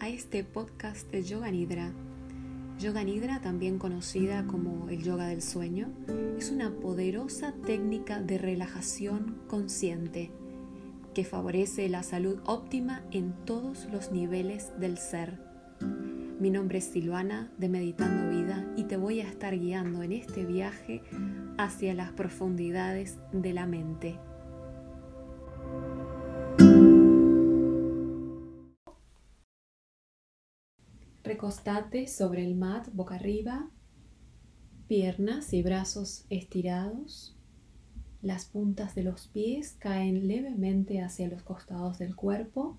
a este podcast de Yoga Nidra. Yoga Nidra, también conocida como el yoga del sueño, es una poderosa técnica de relajación consciente que favorece la salud óptima en todos los niveles del ser. Mi nombre es Silvana de Meditando Vida y te voy a estar guiando en este viaje hacia las profundidades de la mente. Recostate sobre el mat boca arriba, piernas y brazos estirados. Las puntas de los pies caen levemente hacia los costados del cuerpo.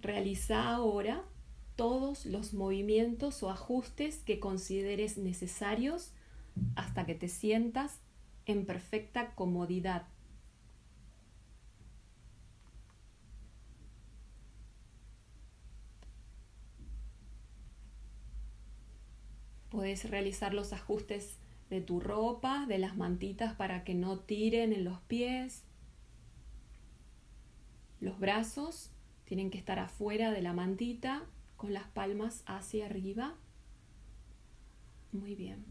Realiza ahora todos los movimientos o ajustes que consideres necesarios hasta que te sientas en perfecta comodidad. Puedes realizar los ajustes de tu ropa, de las mantitas para que no tiren en los pies. Los brazos tienen que estar afuera de la mantita con las palmas hacia arriba. Muy bien.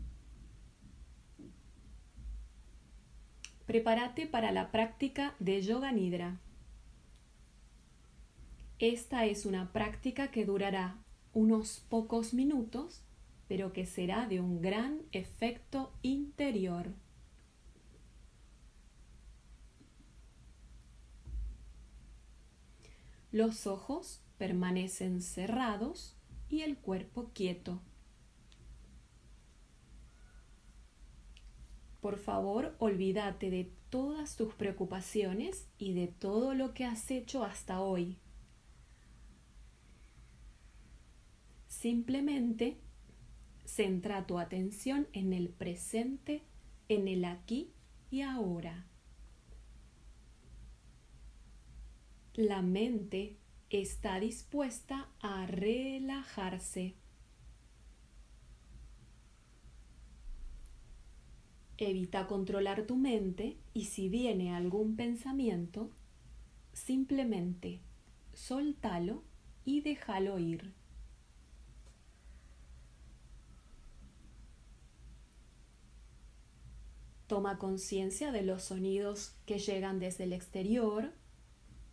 Prepárate para la práctica de Yoga Nidra. Esta es una práctica que durará unos pocos minutos pero que será de un gran efecto interior. Los ojos permanecen cerrados y el cuerpo quieto. Por favor, olvídate de todas tus preocupaciones y de todo lo que has hecho hasta hoy. Simplemente Centra tu atención en el presente, en el aquí y ahora. La mente está dispuesta a relajarse. Evita controlar tu mente y si viene algún pensamiento, simplemente soltalo y déjalo ir. Toma conciencia de los sonidos que llegan desde el exterior,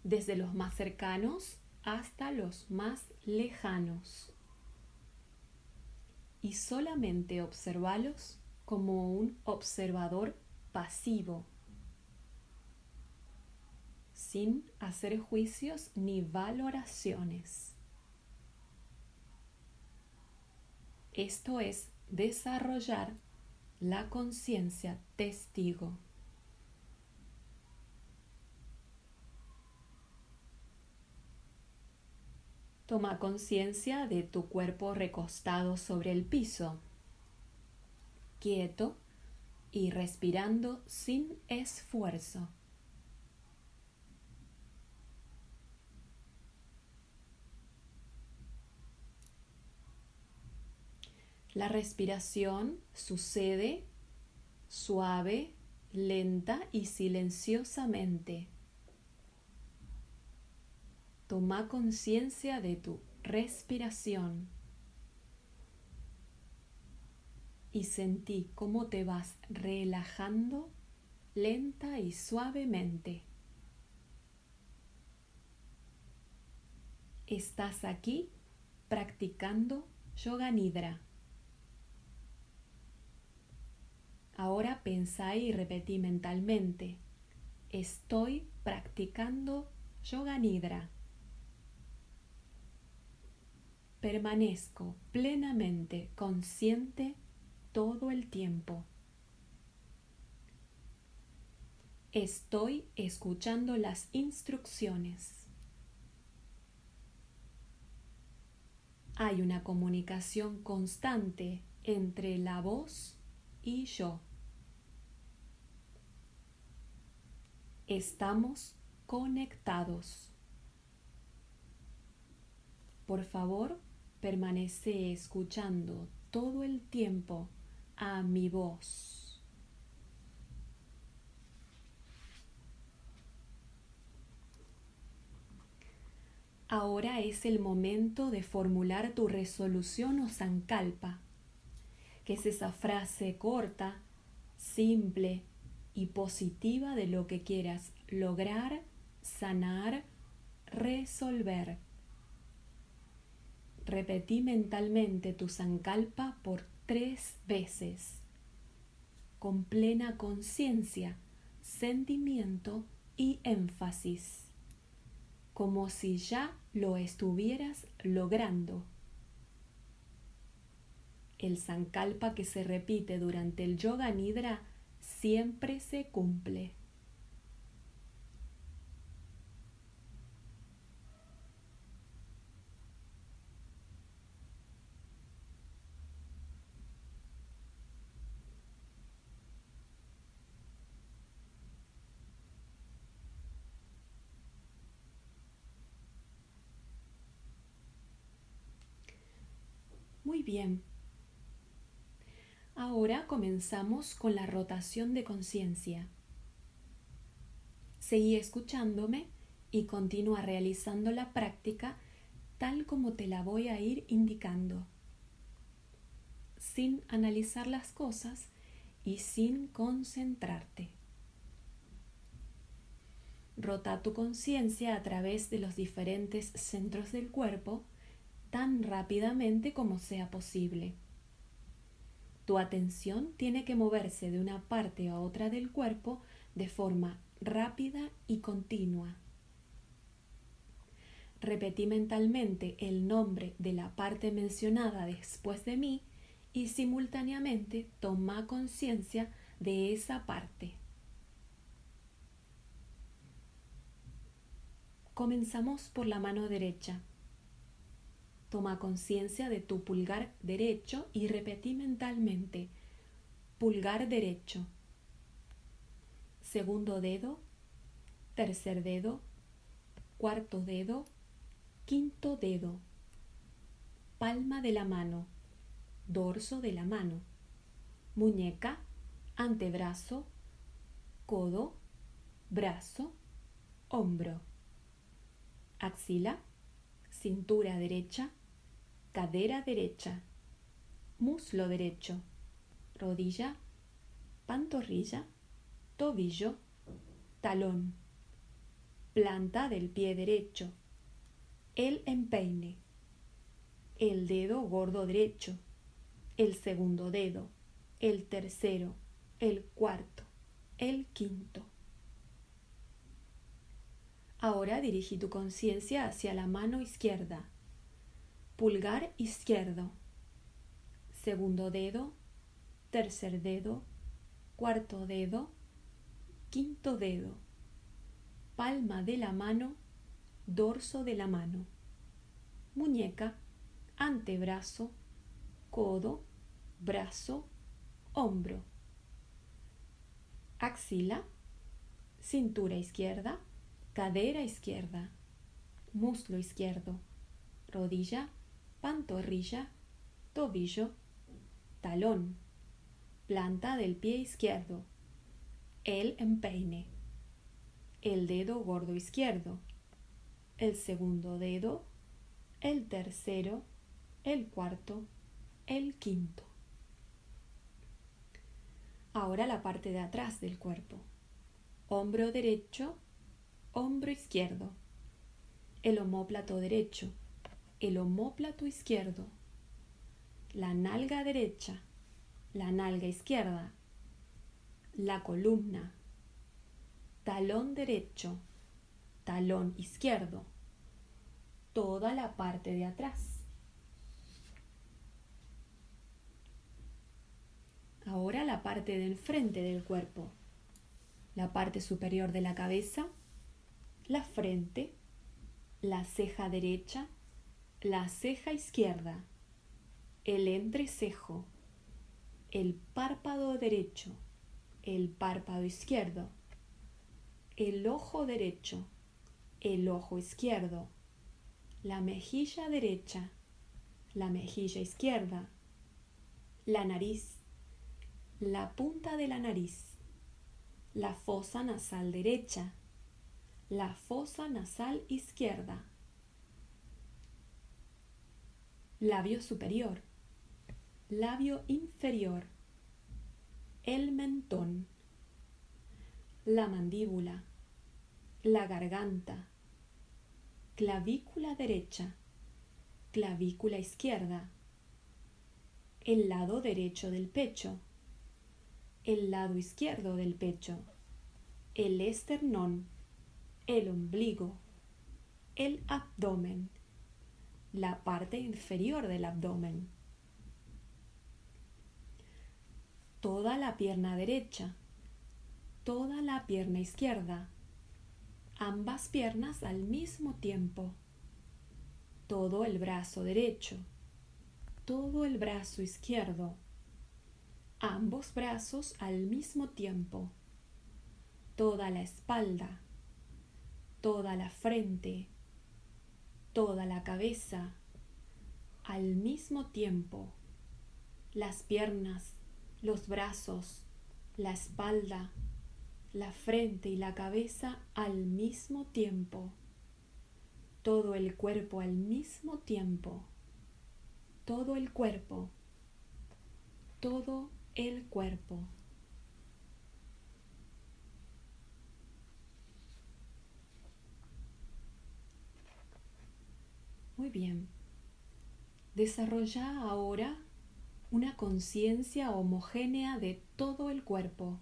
desde los más cercanos hasta los más lejanos. Y solamente observalos como un observador pasivo, sin hacer juicios ni valoraciones. Esto es desarrollar la conciencia testigo. Toma conciencia de tu cuerpo recostado sobre el piso, quieto y respirando sin esfuerzo. La respiración sucede suave, lenta y silenciosamente. Toma conciencia de tu respiración y sentí cómo te vas relajando lenta y suavemente. Estás aquí practicando yoga nidra. Ahora pensá y repetí mentalmente. Estoy practicando yoga nidra. Permanezco plenamente consciente todo el tiempo. Estoy escuchando las instrucciones. Hay una comunicación constante entre la voz y yo. Estamos conectados. Por favor, permanece escuchando todo el tiempo a mi voz. Ahora es el momento de formular tu resolución o zancalpa, que es esa frase corta, simple, y positiva de lo que quieras lograr, sanar, resolver. Repetí mentalmente tu sankalpa por tres veces, con plena conciencia, sentimiento y énfasis como si ya lo estuvieras logrando. El sankalpa que se repite durante el yoga nidra siempre se cumple. Muy bien. Ahora comenzamos con la rotación de conciencia. Seguí escuchándome y continúa realizando la práctica tal como te la voy a ir indicando, sin analizar las cosas y sin concentrarte. Rota tu conciencia a través de los diferentes centros del cuerpo tan rápidamente como sea posible. Tu atención tiene que moverse de una parte a otra del cuerpo de forma rápida y continua. Repetí mentalmente el nombre de la parte mencionada después de mí y simultáneamente toma conciencia de esa parte. Comenzamos por la mano derecha. Toma conciencia de tu pulgar derecho y repetí mentalmente pulgar derecho, segundo dedo, tercer dedo, cuarto dedo, quinto dedo, palma de la mano, dorso de la mano, muñeca, antebrazo, codo, brazo, hombro, axila, cintura derecha, cadera derecha, muslo derecho, rodilla, pantorrilla, tobillo, talón, planta del pie derecho, el empeine, el dedo gordo derecho, el segundo dedo, el tercero, el cuarto, el quinto. Ahora dirigí tu conciencia hacia la mano izquierda pulgar izquierdo, segundo dedo, tercer dedo, cuarto dedo, quinto dedo, palma de la mano, dorso de la mano, muñeca, antebrazo, codo, brazo, hombro, axila, cintura izquierda, cadera izquierda, muslo izquierdo, rodilla, pantorrilla, tobillo, talón, planta del pie izquierdo, el empeine, el dedo gordo izquierdo, el segundo dedo, el tercero, el cuarto, el quinto. Ahora la parte de atrás del cuerpo. Hombro derecho, hombro izquierdo, el homóplato derecho, el homóplato izquierdo, la nalga derecha, la nalga izquierda, la columna, talón derecho, talón izquierdo, toda la parte de atrás. Ahora la parte del frente del cuerpo, la parte superior de la cabeza, la frente, la ceja derecha, la ceja izquierda, el entrecejo, el párpado derecho, el párpado izquierdo, el ojo derecho, el ojo izquierdo, la mejilla derecha, la mejilla izquierda, la nariz, la punta de la nariz, la fosa nasal derecha, la fosa nasal izquierda, labio superior, labio inferior, el mentón, la mandíbula, la garganta, clavícula derecha, clavícula izquierda, el lado derecho del pecho, el lado izquierdo del pecho, el esternón, el ombligo, el abdomen, la parte inferior del abdomen, toda la pierna derecha, toda la pierna izquierda, ambas piernas al mismo tiempo, todo el brazo derecho, todo el brazo izquierdo, ambos brazos al mismo tiempo, toda la espalda, toda la frente, toda la cabeza, al mismo tiempo, las piernas, los brazos, la espalda, la frente y la cabeza al mismo tiempo, todo el cuerpo al mismo tiempo, todo el cuerpo, todo el cuerpo. Muy bien. Desarrolla ahora una conciencia homogénea de todo el cuerpo.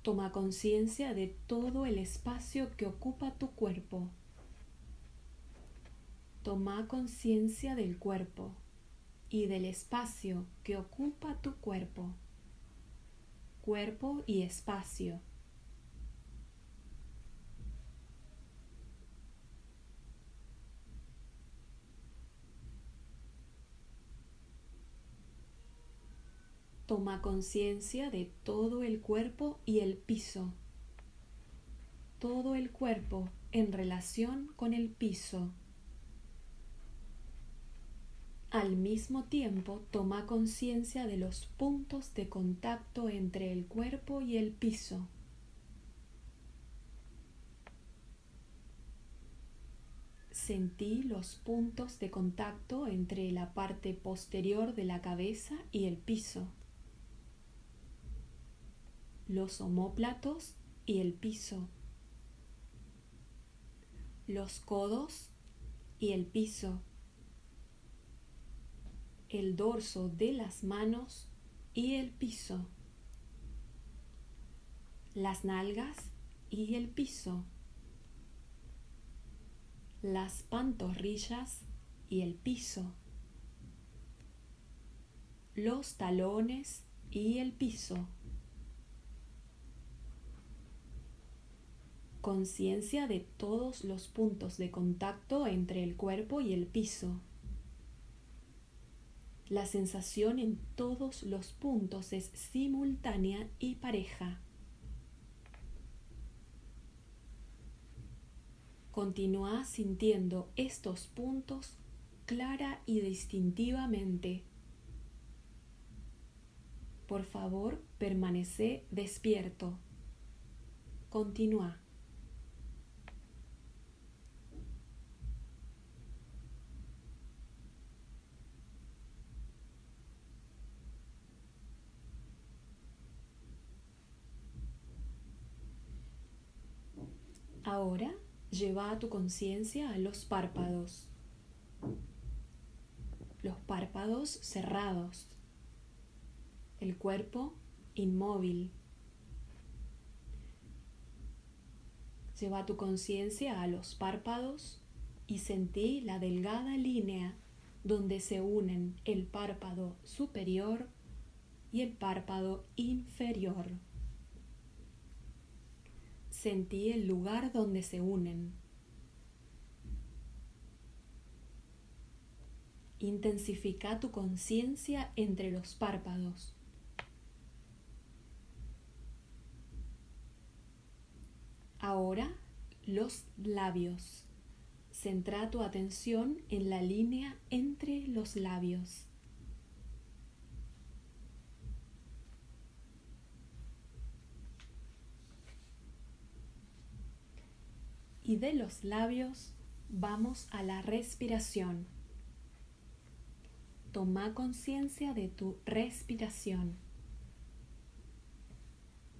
Toma conciencia de todo el espacio que ocupa tu cuerpo. Toma conciencia del cuerpo y del espacio que ocupa tu cuerpo. Cuerpo y espacio. Toma conciencia de todo el cuerpo y el piso. Todo el cuerpo en relación con el piso. Al mismo tiempo, toma conciencia de los puntos de contacto entre el cuerpo y el piso. Sentí los puntos de contacto entre la parte posterior de la cabeza y el piso los omóplatos y el piso, los codos y el piso, el dorso de las manos y el piso, las nalgas y el piso, las pantorrillas y el piso, los talones y el piso. Conciencia de todos los puntos de contacto entre el cuerpo y el piso. La sensación en todos los puntos es simultánea y pareja. Continúa sintiendo estos puntos clara y distintivamente. Por favor, permanece despierto. Continúa. Ahora lleva a tu conciencia a los párpados. Los párpados cerrados. El cuerpo inmóvil. Lleva tu conciencia a los párpados y sentí la delgada línea donde se unen el párpado superior y el párpado inferior sentí el lugar donde se unen. Intensifica tu conciencia entre los párpados. Ahora los labios. Centra tu atención en la línea entre los labios. Y de los labios vamos a la respiración. toma conciencia de tu respiración.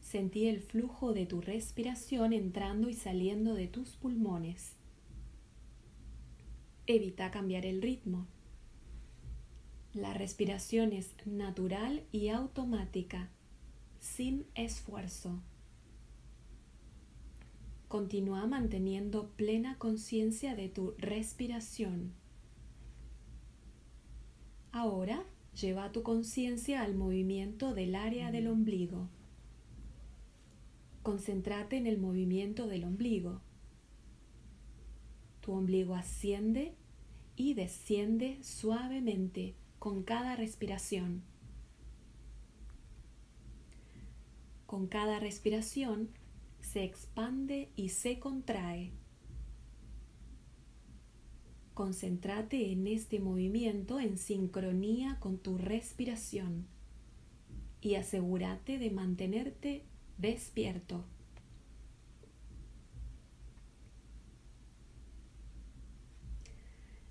Sentí el flujo de tu respiración entrando y saliendo de tus pulmones. Evita cambiar el ritmo. La respiración es natural y automática, sin esfuerzo. Continúa manteniendo plena conciencia de tu respiración. Ahora lleva tu conciencia al movimiento del área del ombligo. Concéntrate en el movimiento del ombligo. Tu ombligo asciende y desciende suavemente con cada respiración. Con cada respiración se expande y se contrae. Concéntrate en este movimiento en sincronía con tu respiración y asegúrate de mantenerte despierto.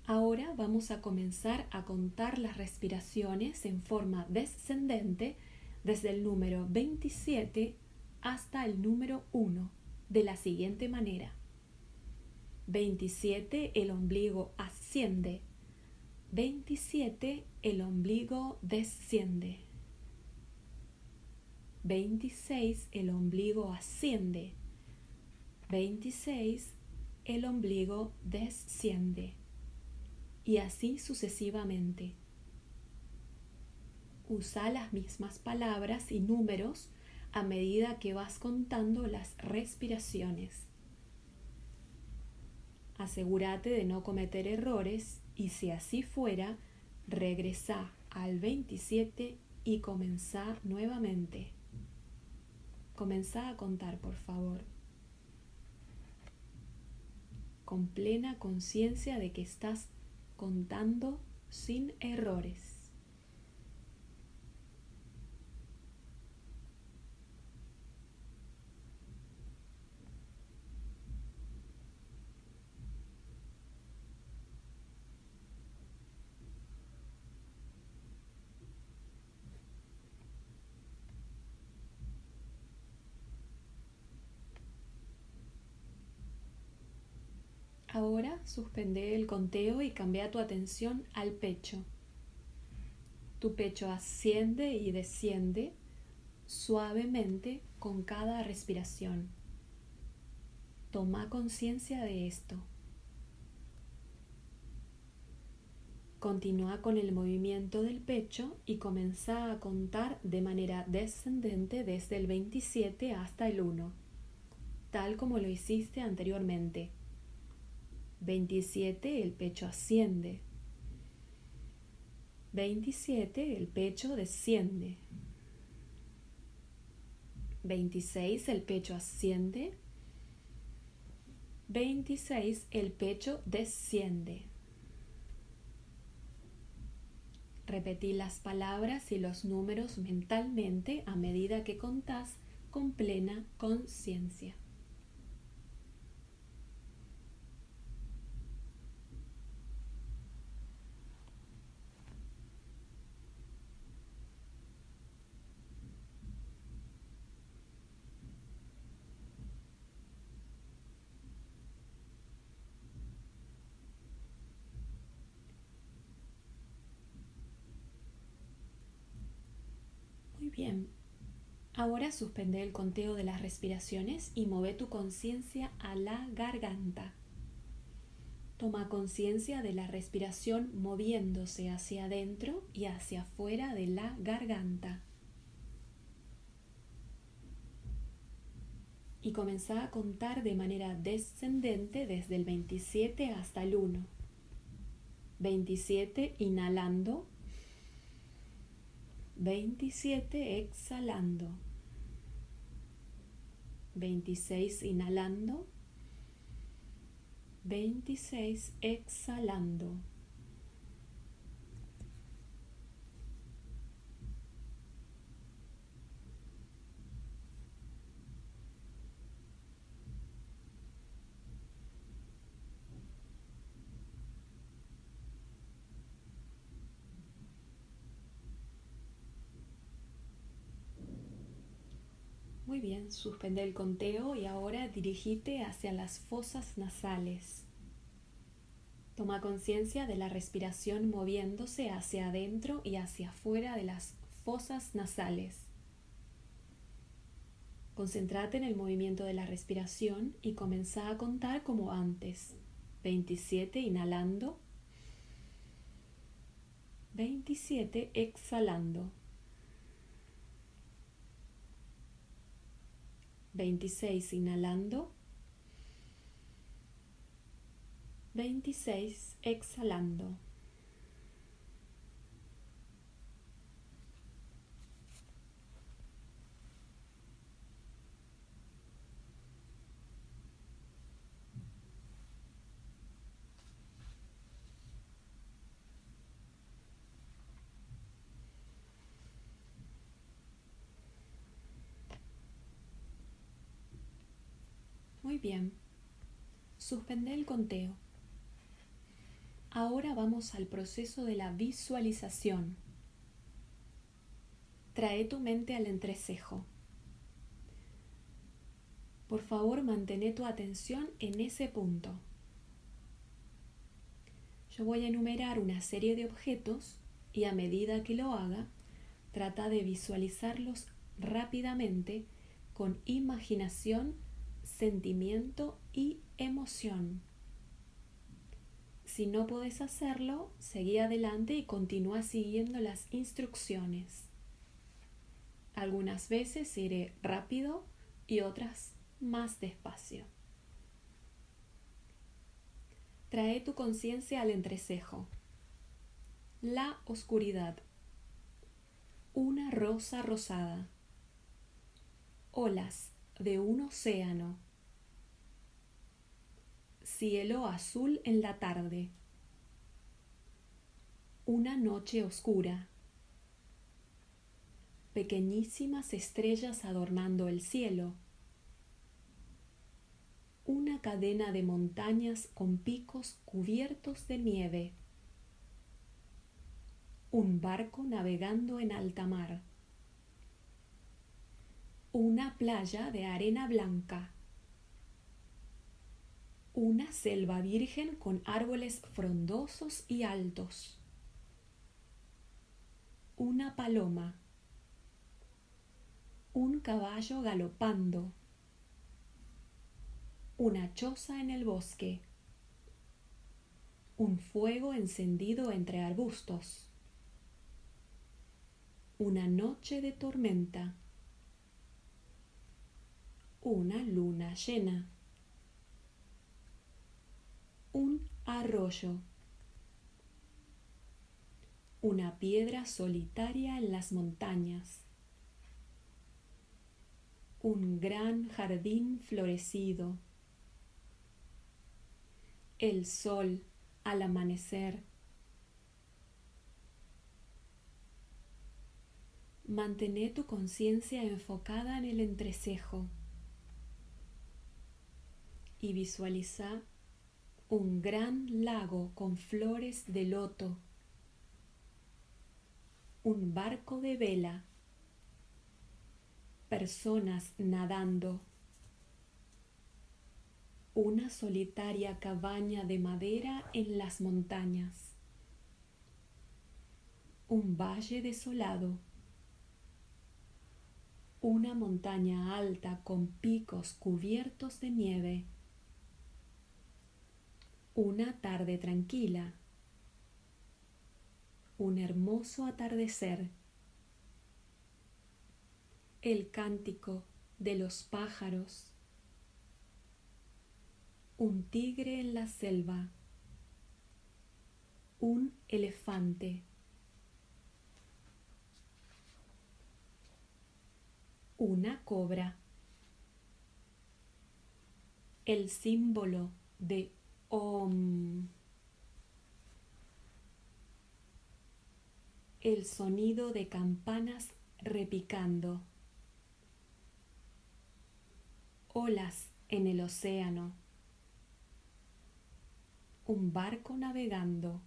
Ahora vamos a comenzar a contar las respiraciones en forma descendente desde el número 27 hasta el número 1 de la siguiente manera. 27 el ombligo asciende. 27 el ombligo desciende. 26 el ombligo asciende. 26 el ombligo desciende. Y así sucesivamente. Usa las mismas palabras y números a medida que vas contando las respiraciones. Asegúrate de no cometer errores y si así fuera, regresa al 27 y comenzá nuevamente. Comenzá a contar, por favor. Con plena conciencia de que estás contando sin errores. Ahora suspende el conteo y cambia tu atención al pecho. Tu pecho asciende y desciende suavemente con cada respiración. Toma conciencia de esto. Continúa con el movimiento del pecho y comienza a contar de manera descendente desde el 27 hasta el 1, tal como lo hiciste anteriormente. 27 el pecho asciende. 27 el pecho desciende. 26 el pecho asciende. 26 el pecho desciende. Repetí las palabras y los números mentalmente a medida que contás con plena conciencia. Ahora suspende el conteo de las respiraciones y mueve tu conciencia a la garganta. Toma conciencia de la respiración moviéndose hacia adentro y hacia afuera de la garganta. Y comienza a contar de manera descendente desde el 27 hasta el 1. 27 inhalando 27 exhalando. 26 inhalando. 26 exhalando. Suspende el conteo y ahora dirigite hacia las fosas nasales. Toma conciencia de la respiración moviéndose hacia adentro y hacia afuera de las fosas nasales. Concéntrate en el movimiento de la respiración y comienza a contar como antes. 27 inhalando. 27 exhalando. 26 inhalando. 26 exhalando. Muy bien. Suspende el conteo. Ahora vamos al proceso de la visualización. Trae tu mente al entrecejo. Por favor, mantén tu atención en ese punto. Yo voy a enumerar una serie de objetos y a medida que lo haga, trata de visualizarlos rápidamente con imaginación sentimiento y emoción. Si no puedes hacerlo, seguí adelante y continúa siguiendo las instrucciones. Algunas veces iré rápido y otras más despacio. Trae tu conciencia al entrecejo. La oscuridad. Una rosa rosada. Olas de un océano. Cielo azul en la tarde. Una noche oscura. Pequeñísimas estrellas adornando el cielo. Una cadena de montañas con picos cubiertos de nieve. Un barco navegando en alta mar una playa de arena blanca, una selva virgen con árboles frondosos y altos, una paloma, un caballo galopando, una choza en el bosque, un fuego encendido entre arbustos, una noche de tormenta. Una luna llena, un arroyo, una piedra solitaria en las montañas, un gran jardín florecido, el sol al amanecer, Mantén tu conciencia enfocada en el entrecejo y visualiza un gran lago con flores de loto, un barco de vela, personas nadando, una solitaria cabaña de madera en las montañas, un valle desolado, una montaña alta con picos cubiertos de nieve, una tarde tranquila. Un hermoso atardecer. El cántico de los pájaros. Un tigre en la selva. Un elefante. Una cobra. El símbolo de el sonido de campanas repicando. Olas en el océano. Un barco navegando.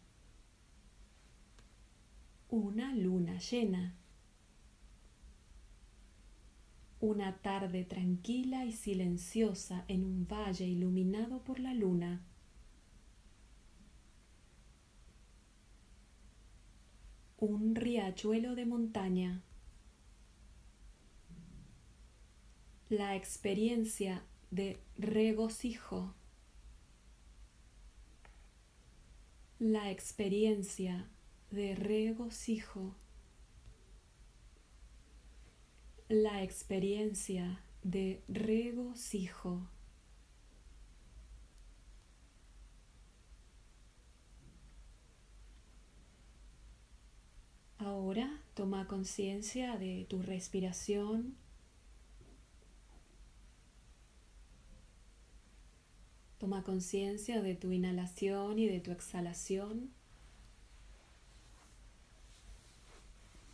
Una luna llena. Una tarde tranquila y silenciosa en un valle iluminado por la luna. Un riachuelo de montaña. La experiencia de regocijo. La experiencia de regocijo. La experiencia de regocijo. Ahora toma conciencia de tu respiración. Toma conciencia de tu inhalación y de tu exhalación.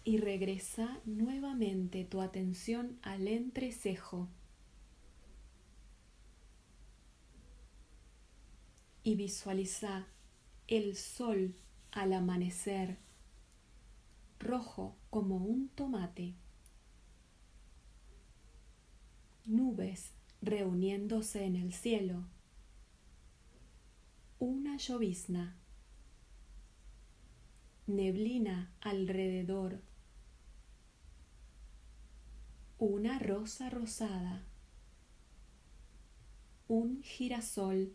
y regresa nuevamente tu atención al entrecejo. Y visualiza el sol al amanecer, rojo como un tomate. Nubes reuniéndose en el cielo. Una llovizna. Neblina alrededor una rosa rosada, un girasol,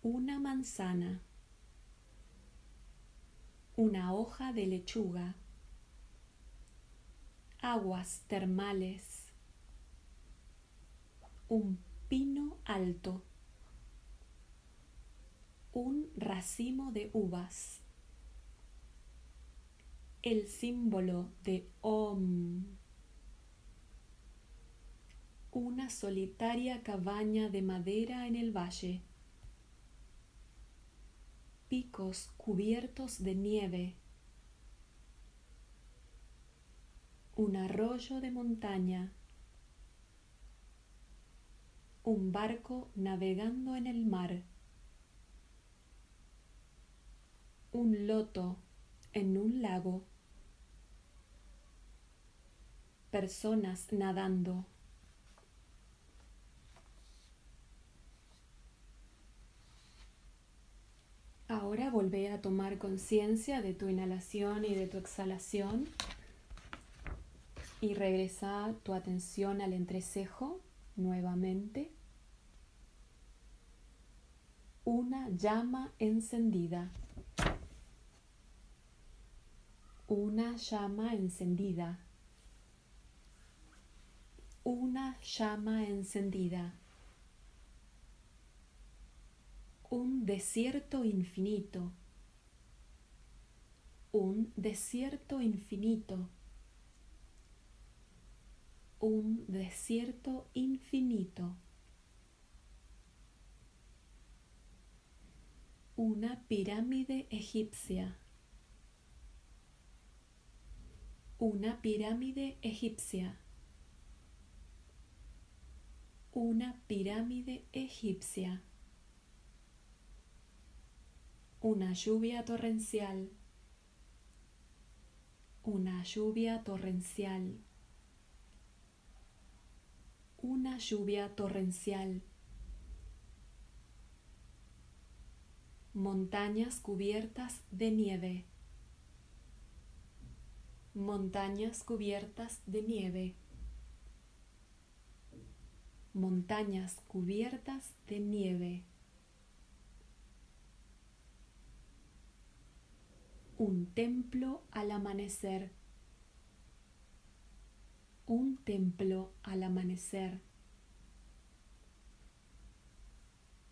una manzana, una hoja de lechuga, aguas termales, un pino alto, un racimo de uvas el símbolo de Om. Una solitaria cabaña de madera en el valle. Picos cubiertos de nieve. Un arroyo de montaña. Un barco navegando en el mar. Un loto en un lago personas nadando. Ahora volvé a tomar conciencia de tu inhalación y de tu exhalación y regresa tu atención al entrecejo nuevamente. Una llama encendida. Una llama encendida una llama encendida, un desierto infinito, un desierto infinito, un desierto infinito. Una pirámide egipcia. Una pirámide egipcia una pirámide egipcia, una lluvia torrencial, una lluvia torrencial, una lluvia torrencial, montañas cubiertas de nieve, montañas cubiertas de nieve. Montañas cubiertas de nieve. Un templo al amanecer. Un templo al amanecer.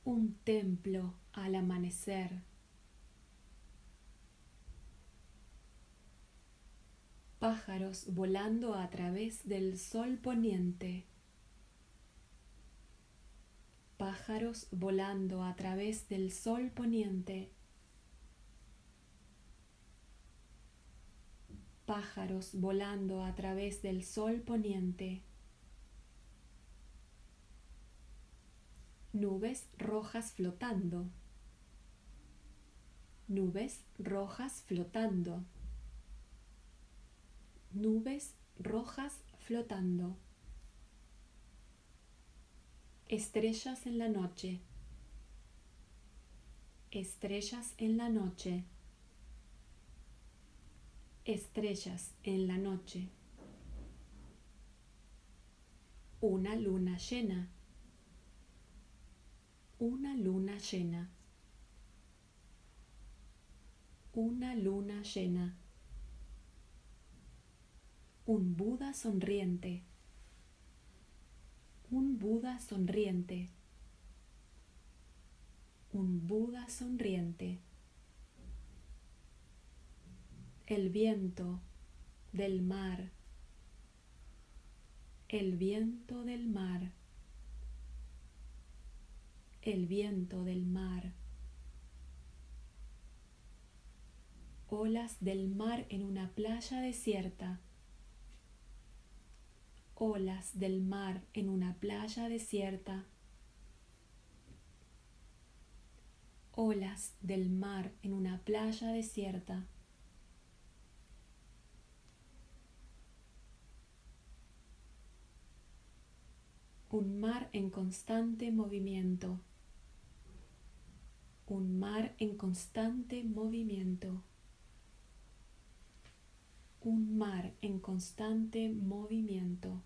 Un templo al amanecer. Pájaros volando a través del sol poniente pájaros volando a través del sol poniente, pájaros volando a través del sol poniente, nubes rojas flotando, nubes rojas flotando, nubes rojas flotando. Estrellas en la noche. Estrellas en la noche. Estrellas en la noche. Una luna llena. Una luna llena. Una luna llena. Un Buda sonriente. Un Buda sonriente. Un Buda sonriente. El viento del mar. El viento del mar. El viento del mar. Olas del mar en una playa desierta olas del mar en una playa desierta. Olas del mar en una playa desierta. Un mar en constante movimiento. Un mar en constante movimiento un mar en constante movimiento.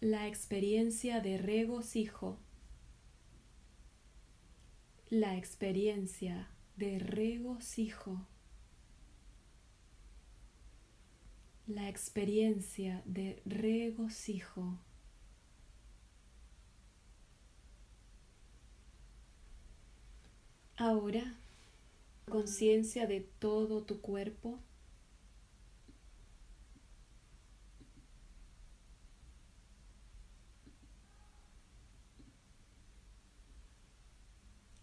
La experiencia de regocijo. La experiencia de regocijo. La experiencia de regocijo. Ahora conciencia de todo tu cuerpo.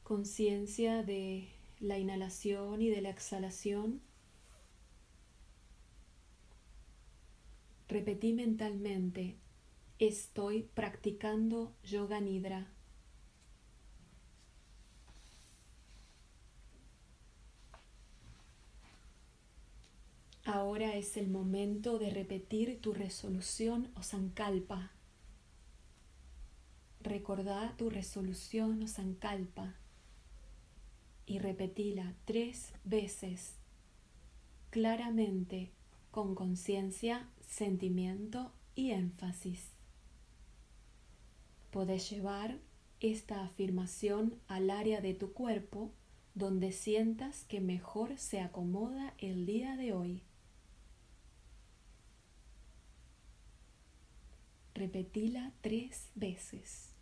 Conciencia de la inhalación y de la exhalación. Repetí mentalmente, estoy practicando yoga nidra. Ahora es el momento de repetir tu resolución o sankalpa. Recordá tu resolución o sankalpa y repetila tres veces, claramente, con conciencia, sentimiento y énfasis. Podés llevar esta afirmación al área de tu cuerpo donde sientas que mejor se acomoda el día de hoy. Repetila tres veces.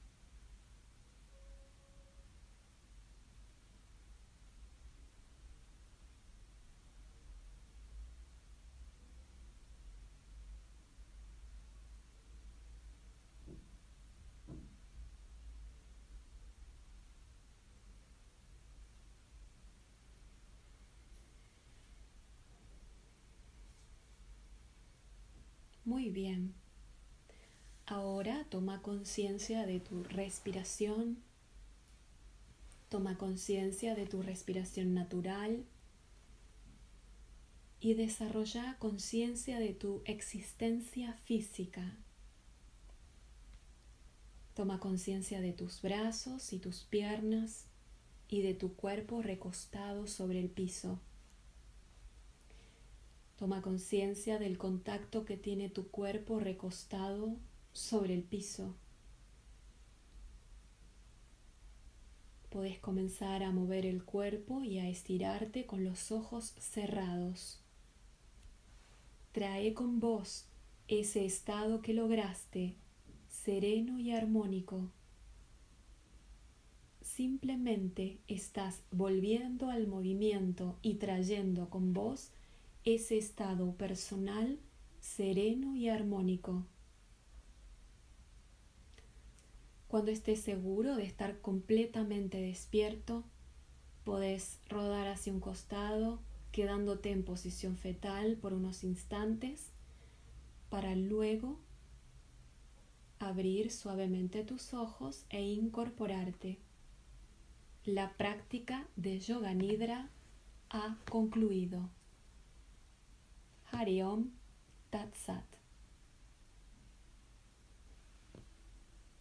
Muy bien. Ahora toma conciencia de tu respiración. Toma conciencia de tu respiración natural y desarrolla conciencia de tu existencia física. Toma conciencia de tus brazos y tus piernas y de tu cuerpo recostado sobre el piso. Toma conciencia del contacto que tiene tu cuerpo recostado sobre el piso. Puedes comenzar a mover el cuerpo y a estirarte con los ojos cerrados. Trae con vos ese estado que lograste, sereno y armónico. Simplemente estás volviendo al movimiento y trayendo con vos ese estado personal sereno y armónico. Cuando estés seguro de estar completamente despierto, podés rodar hacia un costado, quedándote en posición fetal por unos instantes, para luego abrir suavemente tus ojos e incorporarte. La práctica de Yoga Nidra ha concluido. Hariom Tatsat